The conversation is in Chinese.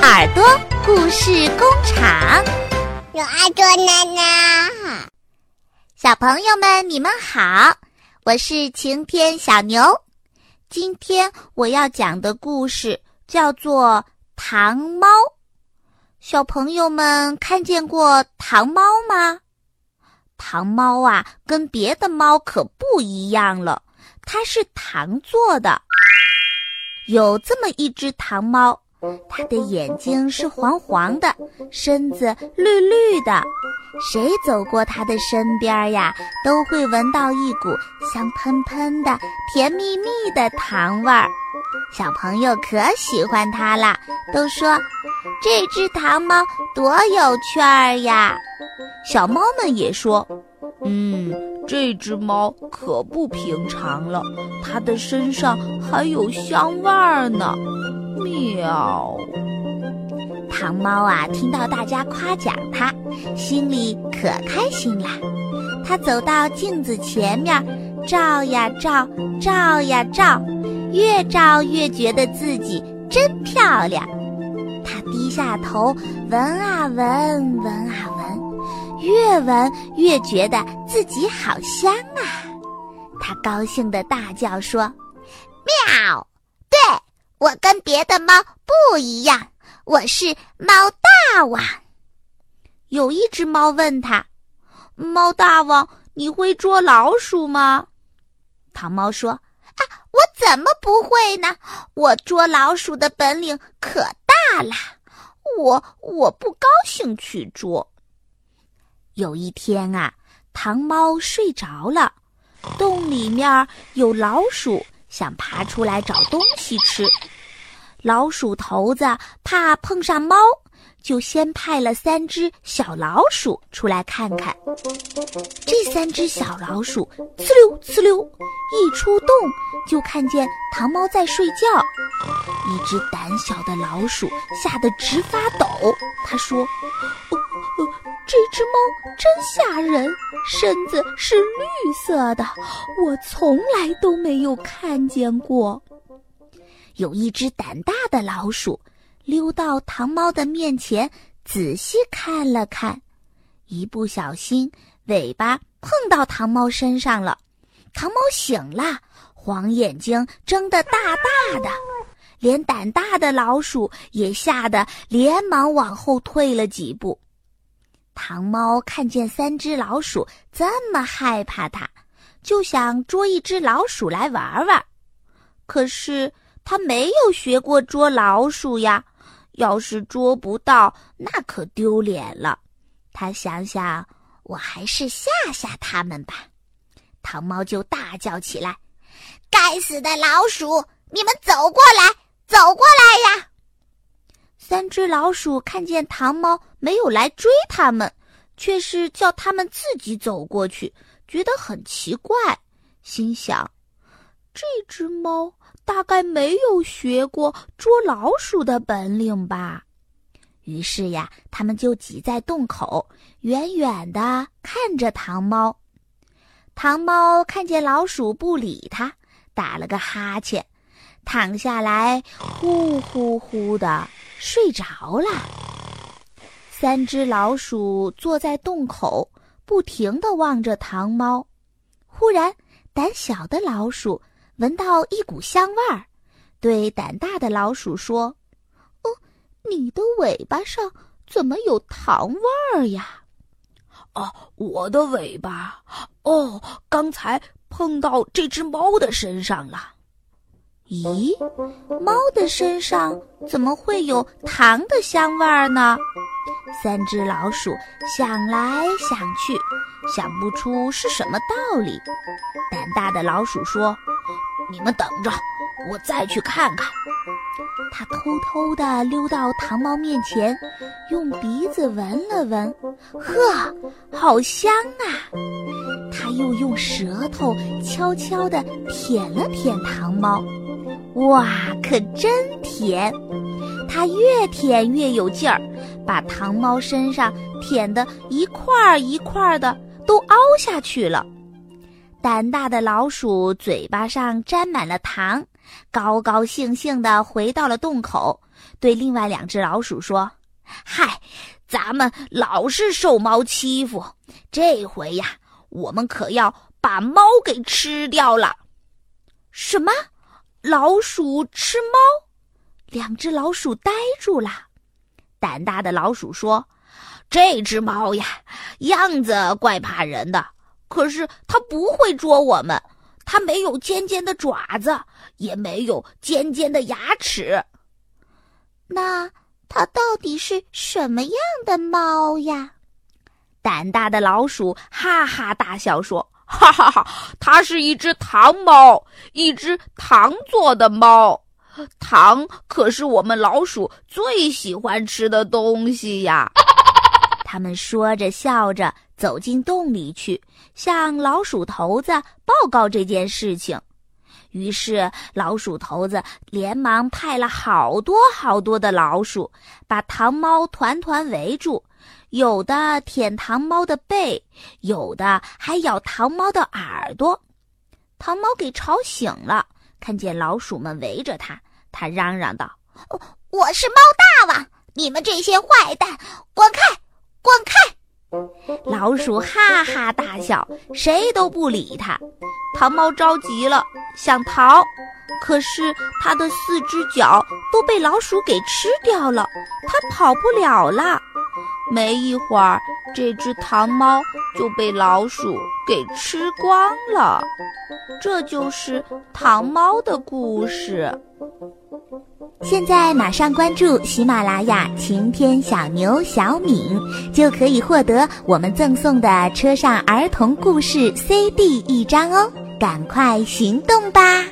耳朵故事工厂，有耳朵奶奶。小朋友们，你们好，我是晴天小牛。今天我要讲的故事叫做《糖猫》。小朋友们看见过糖猫吗？糖猫啊，跟别的猫可不一样了，它是糖做的。有这么一只糖猫，它的眼睛是黄黄的，身子绿绿的。谁走过它的身边呀，都会闻到一股香喷喷的、甜蜜蜜的糖味儿。小朋友可喜欢它了，都说这只糖猫多有趣儿呀。小猫们也说，嗯。这只猫可不平常了，它的身上还有香味儿呢。喵！糖猫啊，听到大家夸奖它，心里可开心啦。它走到镜子前面，照呀照，照呀照，越照越觉得自己真漂亮。它低下头，闻啊闻，闻啊闻。越闻越觉得自己好香啊！它高兴地大叫说：“喵！对我跟别的猫不一样，我是猫大王。”有一只猫问他：“猫大王，你会捉老鼠吗？”糖猫说：“啊，我怎么不会呢？我捉老鼠的本领可大了。我我不高兴去捉。”有一天啊，糖猫睡着了，洞里面有老鼠，想爬出来找东西吃。老鼠头子怕碰上猫，就先派了三只小老鼠出来看看。这三只小老鼠呲溜呲溜，一出洞就看见糖猫在睡觉。一只胆小的老鼠吓得直发抖，他说。这只猫真吓人，身子是绿色的，我从来都没有看见过。有一只胆大的老鼠溜到糖猫的面前，仔细看了看，一不小心尾巴碰到糖猫身上了。糖猫醒了，黄眼睛睁得大大的，连胆大的老鼠也吓得连忙往后退了几步。糖猫看见三只老鼠这么害怕它，就想捉一只老鼠来玩玩。可是它没有学过捉老鼠呀，要是捉不到，那可丢脸了。他想想，我还是吓吓他们吧。糖猫就大叫起来：“该死的老鼠，你们走过来，走过来呀！”三只老鼠看见糖猫没有来追它们，却是叫它们自己走过去，觉得很奇怪，心想：这只猫大概没有学过捉老鼠的本领吧。于是呀，他们就挤在洞口，远远的看着糖猫。糖猫看见老鼠不理它，打了个哈欠，躺下来，呼呼呼的。睡着了，三只老鼠坐在洞口，不停地望着糖猫。忽然，胆小的老鼠闻到一股香味儿，对胆大的老鼠说：“哦，你的尾巴上怎么有糖味儿呀？”“哦，我的尾巴……哦，刚才碰到这只猫的身上了。”咦，猫的身上怎么会有糖的香味儿呢？三只老鼠想来想去，想不出是什么道理。胆大的老鼠说：“你们等着，我再去看看。”他偷偷地溜到糖猫面前，用鼻子闻了闻，呵，好香啊！他又用舌头悄悄地舔了舔糖猫。哇，可真甜！它越舔越有劲儿，把糖猫身上舔得一块儿一块儿的，都凹下去了。胆大的老鼠嘴巴上沾满了糖，高高兴兴地回到了洞口，对另外两只老鼠说：“嗨，咱们老是受猫欺负，这回呀，我们可要把猫给吃掉了。”什么？老鼠吃猫？两只老鼠呆住了。胆大的老鼠说：“这只猫呀，样子怪怕人的，可是它不会捉我们。”它没有尖尖的爪子，也没有尖尖的牙齿。那它到底是什么样的猫呀？胆大的老鼠哈哈大笑说：“哈哈哈，它是一只糖猫，一只糖做的猫。糖可是我们老鼠最喜欢吃的东西呀。”他们说着笑着走进洞里去，向老鼠头子报告这件事情。于是老鼠头子连忙派了好多好多的老鼠，把糖猫团团围住，有的舔糖猫的背，有的还咬糖猫的耳朵。糖猫给吵醒了，看见老鼠们围着它，它嚷嚷道：“我是猫大王，你们这些坏蛋，滚开！”滚开！老鼠哈哈大笑，谁都不理它。糖猫着急了，想逃，可是它的四只脚都被老鼠给吃掉了，它跑不了了。没一会儿，这只糖猫就被老鼠给吃光了。这就是糖猫的故事。现在马上关注喜马拉雅晴天小牛小敏，就可以获得我们赠送的车上儿童故事 CD 一张哦！赶快行动吧！